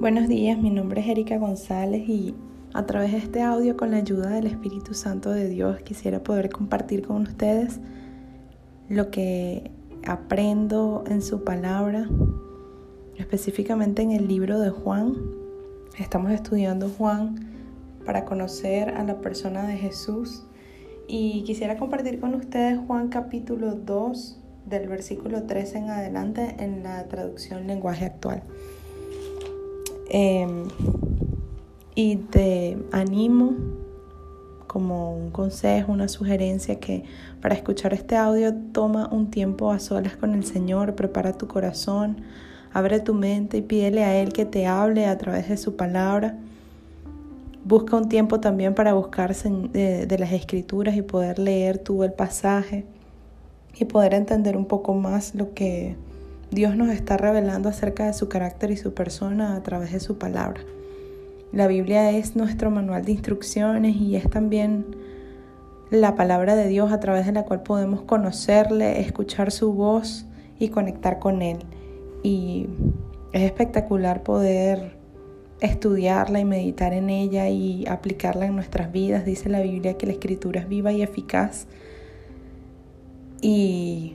Buenos días, mi nombre es Erika González y a través de este audio con la ayuda del Espíritu Santo de Dios quisiera poder compartir con ustedes lo que aprendo en su palabra, específicamente en el libro de Juan. Estamos estudiando Juan para conocer a la persona de Jesús y quisiera compartir con ustedes Juan capítulo 2 del versículo 13 en adelante en la traducción lenguaje actual. Em, y te animo como un consejo, una sugerencia que para escuchar este audio toma un tiempo a solas con el Señor, prepara tu corazón, abre tu mente y pídele a Él que te hable a través de su palabra. Busca un tiempo también para buscarse de, de las escrituras y poder leer tú el pasaje y poder entender un poco más lo que Dios nos está revelando acerca de su carácter y su persona a través de su palabra. La Biblia es nuestro manual de instrucciones y es también la palabra de Dios a través de la cual podemos conocerle, escuchar su voz y conectar con Él. Y es espectacular poder estudiarla y meditar en ella y aplicarla en nuestras vidas. Dice la Biblia que la escritura es viva y eficaz. Y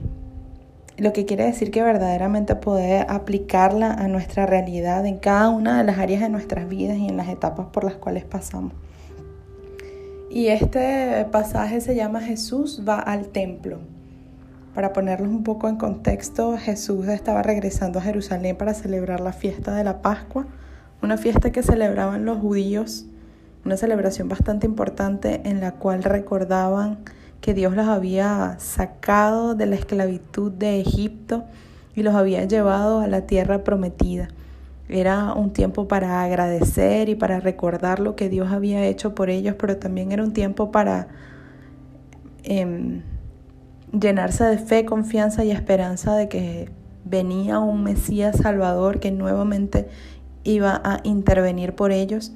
lo que quiere decir que verdaderamente poder aplicarla a nuestra realidad en cada una de las áreas de nuestras vidas y en las etapas por las cuales pasamos. Y este pasaje se llama Jesús va al templo. Para ponerlos un poco en contexto, Jesús estaba regresando a Jerusalén para celebrar la fiesta de la Pascua, una fiesta que celebraban los judíos, una celebración bastante importante en la cual recordaban que Dios los había sacado de la esclavitud de Egipto y los había llevado a la tierra prometida. Era un tiempo para agradecer y para recordar lo que Dios había hecho por ellos, pero también era un tiempo para em, llenarse de fe, confianza y esperanza de que venía un Mesías Salvador que nuevamente iba a intervenir por ellos.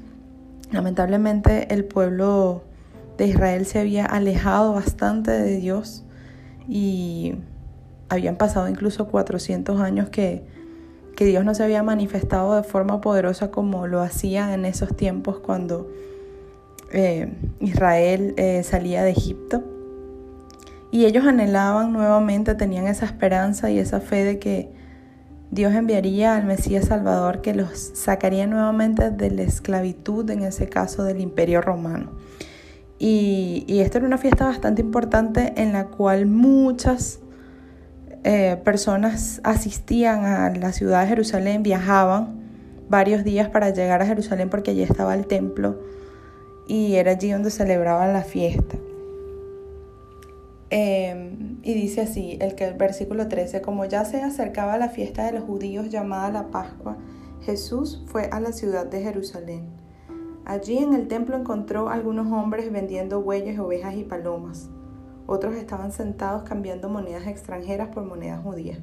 Lamentablemente el pueblo de Israel se había alejado bastante de Dios y habían pasado incluso 400 años que, que Dios no se había manifestado de forma poderosa como lo hacía en esos tiempos cuando eh, Israel eh, salía de Egipto. Y ellos anhelaban nuevamente, tenían esa esperanza y esa fe de que Dios enviaría al Mesías Salvador que los sacaría nuevamente de la esclavitud, en ese caso del imperio romano. Y, y esta era una fiesta bastante importante en la cual muchas eh, personas asistían a la ciudad de Jerusalén, viajaban varios días para llegar a Jerusalén porque allí estaba el templo y era allí donde celebraban la fiesta. Em, y dice así, el, que, versículo 13, como ya se acercaba la fiesta de los judíos llamada la Pascua, Jesús fue a la ciudad de Jerusalén Allí en el templo encontró algunos hombres vendiendo bueyes, ovejas y palomas. Otros estaban sentados cambiando monedas extranjeras por monedas judías.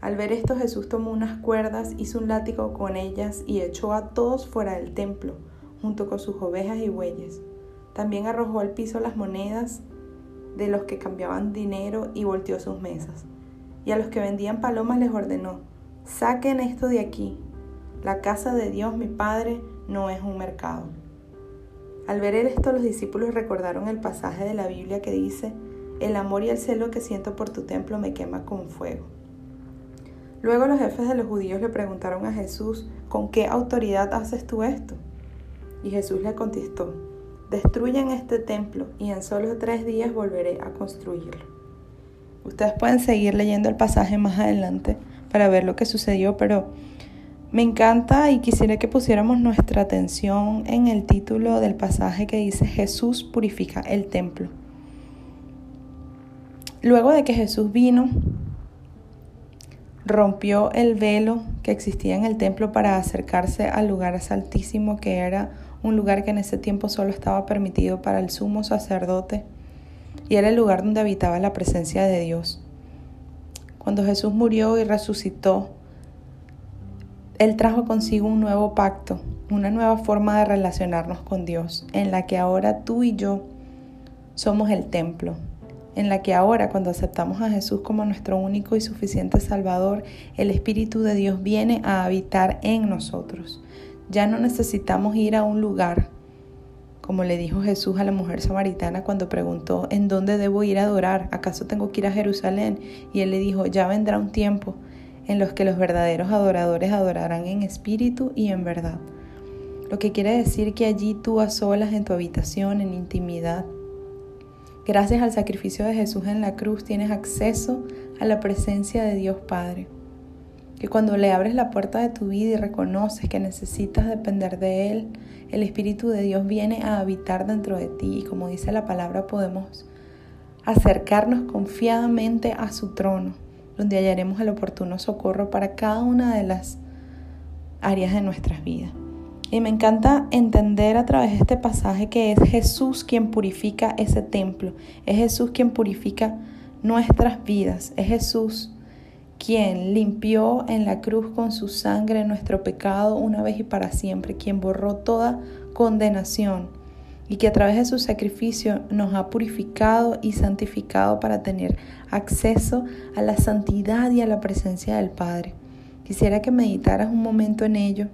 Al ver esto Jesús tomó unas cuerdas, hizo un látigo con ellas y echó a todos fuera del templo, junto con sus ovejas y bueyes. También arrojó al piso las monedas de los que cambiaban dinero y volteó sus mesas. Y a los que vendían palomas les ordenó, saquen esto de aquí. La casa de Dios mi Padre no es un mercado. Al ver esto, los discípulos recordaron el pasaje de la Biblia que dice, el amor y el celo que siento por tu templo me quema con fuego. Luego los jefes de los judíos le preguntaron a Jesús, ¿con qué autoridad haces tú esto? Y Jesús le contestó, destruyan este templo y en solo tres días volveré a construirlo. Ustedes pueden seguir leyendo el pasaje más adelante para ver lo que sucedió, pero me encanta y quisiera que pusiéramos nuestra atención en el título del pasaje que dice Jesús purifica el templo. Luego de que Jesús vino, rompió el velo que existía en el templo para acercarse al lugar altísimo que era un lugar que en ese tiempo solo estaba permitido para el sumo sacerdote y era el lugar donde habitaba la presencia de Dios. Cuando Jesús murió y resucitó, él trajo consigo un nuevo pacto, una nueva forma de relacionarnos con Dios, en la que ahora tú y yo somos el templo, en la que ahora cuando aceptamos a Jesús como nuestro único y suficiente Salvador, el Espíritu de Dios viene a habitar en nosotros. Ya no necesitamos ir a un lugar, como le dijo Jesús a la mujer samaritana cuando preguntó, ¿en dónde debo ir a adorar? ¿Acaso tengo que ir a Jerusalén? Y él le dijo, ya vendrá un tiempo en los que los verdaderos adoradores adorarán en espíritu y en verdad. Lo que quiere decir que allí tú a solas en tu habitación, en intimidad, gracias al sacrificio de Jesús en la cruz, tienes acceso a la presencia de Dios Padre. Que cuando le abres la puerta de tu vida y reconoces que necesitas depender de Él, el Espíritu de Dios viene a habitar dentro de ti y como dice la palabra podemos acercarnos confiadamente a su trono donde hallaremos el oportuno socorro para cada una de las áreas de nuestras vidas. Y me encanta entender a través de este pasaje que es Jesús quien purifica ese templo, es Jesús quien purifica nuestras vidas, es Jesús quien limpió en la cruz con su sangre nuestro pecado una vez y para siempre, quien borró toda condenación y que a través de su sacrificio nos ha purificado y santificado para tener acceso a la santidad y a la presencia del Padre. Quisiera que meditaras un momento en ello,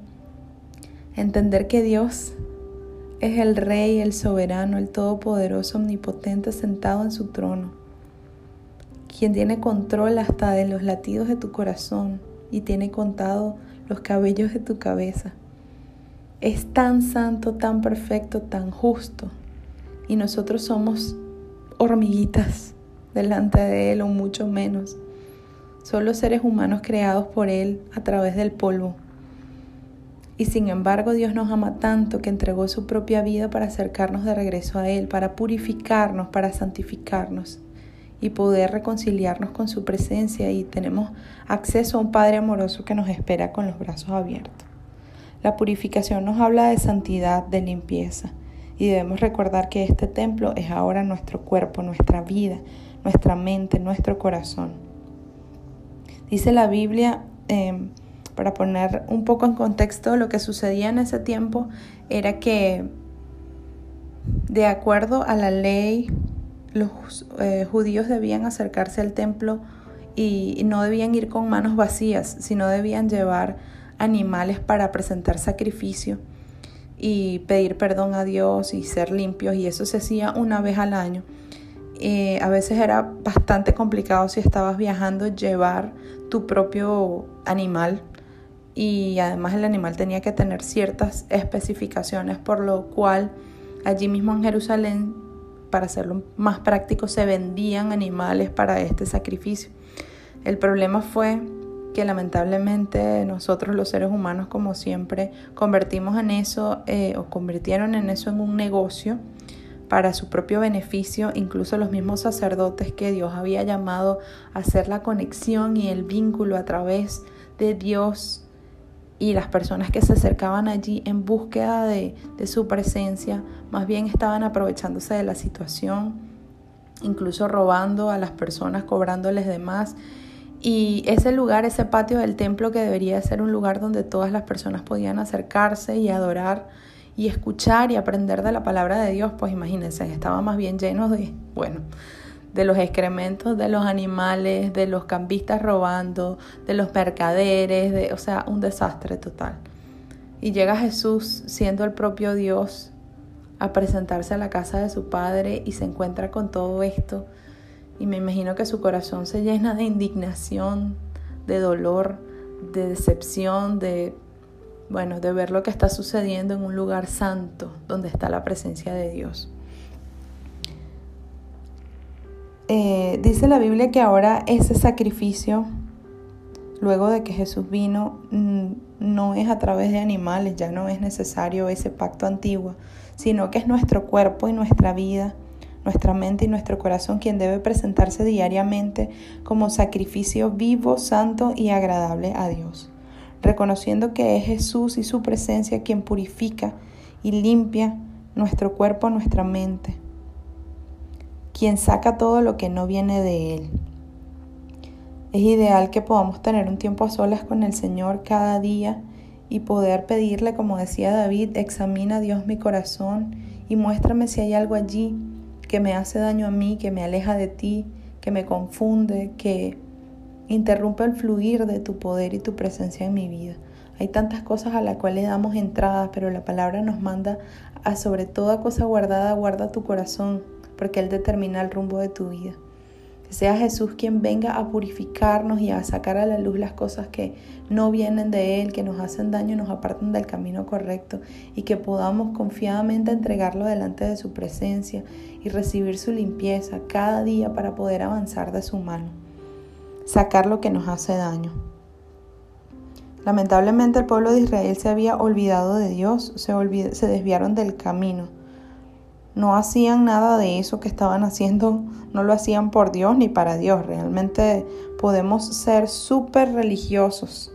entender que Dios es el Rey, el soberano, el todopoderoso, omnipotente, sentado en su trono, quien tiene control hasta de los latidos de tu corazón y tiene contado los cabellos de tu cabeza es tan santo, tan perfecto, tan justo. Y nosotros somos hormiguitas delante de Él o mucho menos. Solo seres humanos creados por Él a través del polvo. Y sin embargo Dios nos ama tanto que entregó su propia vida para acercarnos de regreso a Él, para purificarnos, para santificarnos y poder reconciliarnos con su presencia y tenemos acceso a un Padre amoroso que nos espera con los brazos abiertos. La purificación nos habla de santidad, de limpieza. Y debemos recordar que este templo es ahora nuestro cuerpo, nuestra vida, nuestra mente, nuestro corazón. Dice la Biblia, em, para poner un poco en contexto, lo que sucedía en ese tiempo era que, de acuerdo a la ley, los eh, judíos debían acercarse al templo y no debían ir con manos vacías, sino debían llevar animales para presentar sacrificio y pedir perdón a Dios y ser limpios y eso se hacía una vez al año. Eh, a veces era bastante complicado si estabas viajando llevar tu propio animal y además el animal tenía que tener ciertas especificaciones por lo cual allí mismo en Jerusalén para hacerlo más práctico se vendían animales para este sacrificio. El problema fue que lamentablemente nosotros los seres humanos como siempre convertimos en eso eh, o convirtieron en eso en un negocio para su propio beneficio, incluso los mismos sacerdotes que Dios había llamado a hacer la conexión y el vínculo a través de Dios y las personas que se acercaban allí en búsqueda de, de su presencia, más bien estaban aprovechándose de la situación, incluso robando a las personas, cobrándoles de más y ese lugar, ese patio del templo que debería ser un lugar donde todas las personas podían acercarse y adorar y escuchar y aprender de la palabra de Dios, pues imagínense, estaba más bien lleno de, bueno, de los excrementos de los animales, de los cambistas robando, de los mercaderes, de, o sea, un desastre total. Y llega Jesús siendo el propio Dios a presentarse a la casa de su Padre y se encuentra con todo esto y me imagino que su corazón se llena de indignación, de dolor, de decepción, de, bueno, de ver lo que está sucediendo en un lugar santo donde está la presencia de Dios. Eh, dice la Biblia que ahora ese sacrificio, luego de que Jesús vino, mm, no es a través de animales, ya no es necesario ese pacto antiguo, sino que es nuestro cuerpo y nuestra vida nuestra mente y nuestro corazón, quien debe presentarse diariamente como sacrificio vivo, santo y agradable a Dios, reconociendo que es Jesús y su presencia quien purifica y limpia nuestro cuerpo, nuestra mente, quien saca todo lo que no viene de Él. Es ideal que podamos tener un tiempo a solas con el Señor cada día y poder pedirle, como decía David, examina Dios mi corazón y muéstrame si hay algo allí que me hace daño a mí, que me aleja de ti, que me confunde, que interrumpe el fluir de tu poder y tu presencia en mi vida. Hay tantas cosas a las cuales damos entrada, pero la palabra nos manda a sobre toda cosa guardada, guarda tu corazón, porque Él determina el rumbo de tu vida. Sea Jesús quien venga a purificarnos y a sacar a la luz las cosas que no vienen de Él, que nos hacen daño y nos apartan del camino correcto, y que podamos confiadamente entregarlo delante de su presencia y recibir su limpieza cada día para poder avanzar de su mano, sacar lo que nos hace daño. Lamentablemente el pueblo de Israel se había olvidado de Dios, se, se desviaron del camino. No hacían nada de eso que estaban haciendo, no lo hacían por Dios ni para Dios. Realmente podemos ser súper religiosos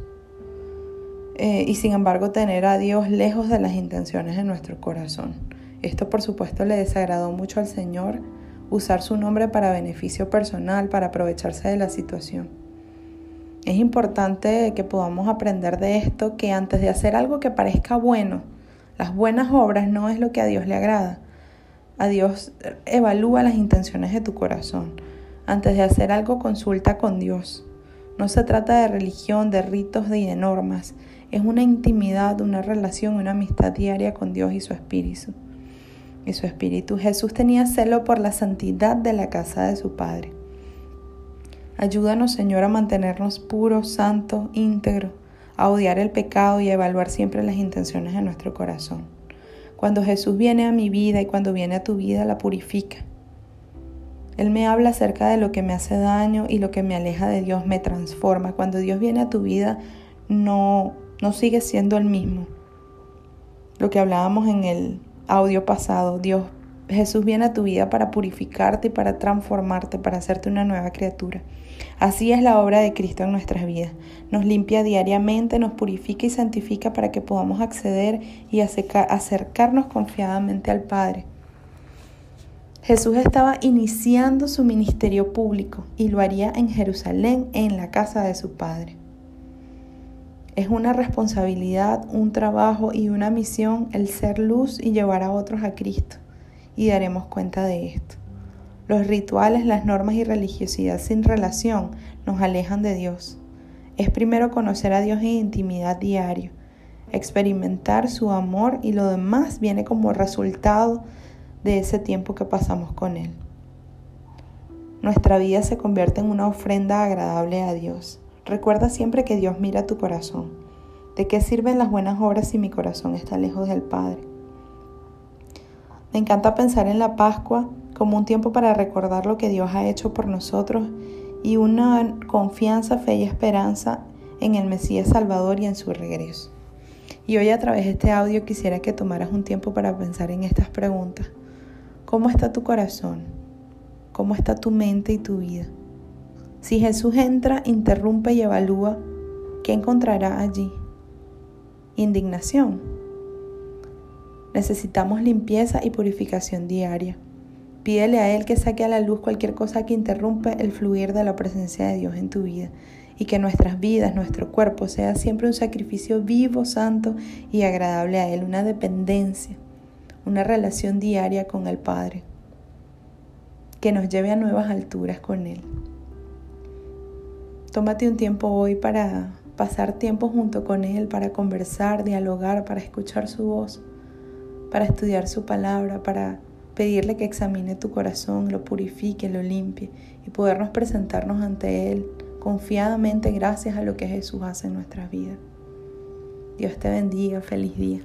eh, y sin embargo tener a Dios lejos de las intenciones de nuestro corazón. Esto por supuesto le desagradó mucho al Señor usar su nombre para beneficio personal, para aprovecharse de la situación. Es importante que podamos aprender de esto, que antes de hacer algo que parezca bueno, las buenas obras no es lo que a Dios le agrada. A Dios evalúa las intenciones de tu corazón. Antes de hacer algo, consulta con Dios. No se trata de religión, de ritos y de normas. Es una intimidad, una relación, una amistad diaria con Dios y su Espíritu. Y su Espíritu. Jesús tenía celo por la santidad de la casa de su Padre. Ayúdanos, Señor, a mantenernos puros, santos, íntegros, a odiar el pecado y a evaluar siempre las intenciones de nuestro corazón. Cuando Jesús viene a mi vida y cuando viene a tu vida, la purifica. Él me habla acerca de lo que me hace daño y lo que me aleja de Dios, me transforma. Cuando Dios viene a tu vida, no, no sigue siendo el mismo. Lo que hablábamos en el audio pasado, Dios, Jesús viene a tu vida para purificarte y para transformarte, para hacerte una nueva criatura. Así es la obra de Cristo en nuestras vidas. Nos limpia diariamente, nos purifica y santifica para que podamos acceder y acercarnos confiadamente al Padre. Jesús estaba iniciando su ministerio público y lo haría en Jerusalén, en la casa de su Padre. Es una responsabilidad, un trabajo y una misión el ser luz y llevar a otros a Cristo. Y daremos cuenta de esto. Los rituales, las normas y religiosidad sin relación nos alejan de Dios. Es primero conocer a Dios en intimidad diario, experimentar su amor y lo demás viene como resultado de ese tiempo que pasamos con Él. Nuestra vida se convierte en una ofrenda agradable a Dios. Recuerda siempre que Dios mira tu corazón. ¿De qué sirven las buenas obras si mi corazón está lejos del Padre? Me encanta pensar en la Pascua como un tiempo para recordar lo que Dios ha hecho por nosotros y una confianza, fe y esperanza en el Mesías Salvador y en su regreso. Y hoy a través de este audio quisiera que tomaras un tiempo para pensar en estas preguntas. ¿Cómo está tu corazón? ¿Cómo está tu mente y tu vida? Si Jesús entra, interrumpe y evalúa, ¿qué encontrará allí? Indignación. Necesitamos limpieza y purificación diaria. Pídele a Él que saque a la luz cualquier cosa que interrumpe el fluir de la presencia de Dios en tu vida y que nuestras vidas, nuestro cuerpo sea siempre un sacrificio vivo, santo y agradable a Él, una dependencia, una relación diaria con el Padre, que nos lleve a nuevas alturas con Él. Tómate un tiempo hoy para pasar tiempo junto con Él, para conversar, dialogar, para escuchar su voz, para estudiar su palabra, para pedirle que examine tu corazón, lo purifique, lo limpie y podernos presentarnos ante Él confiadamente gracias a lo que Jesús hace en nuestras vidas. Dios te bendiga, feliz día.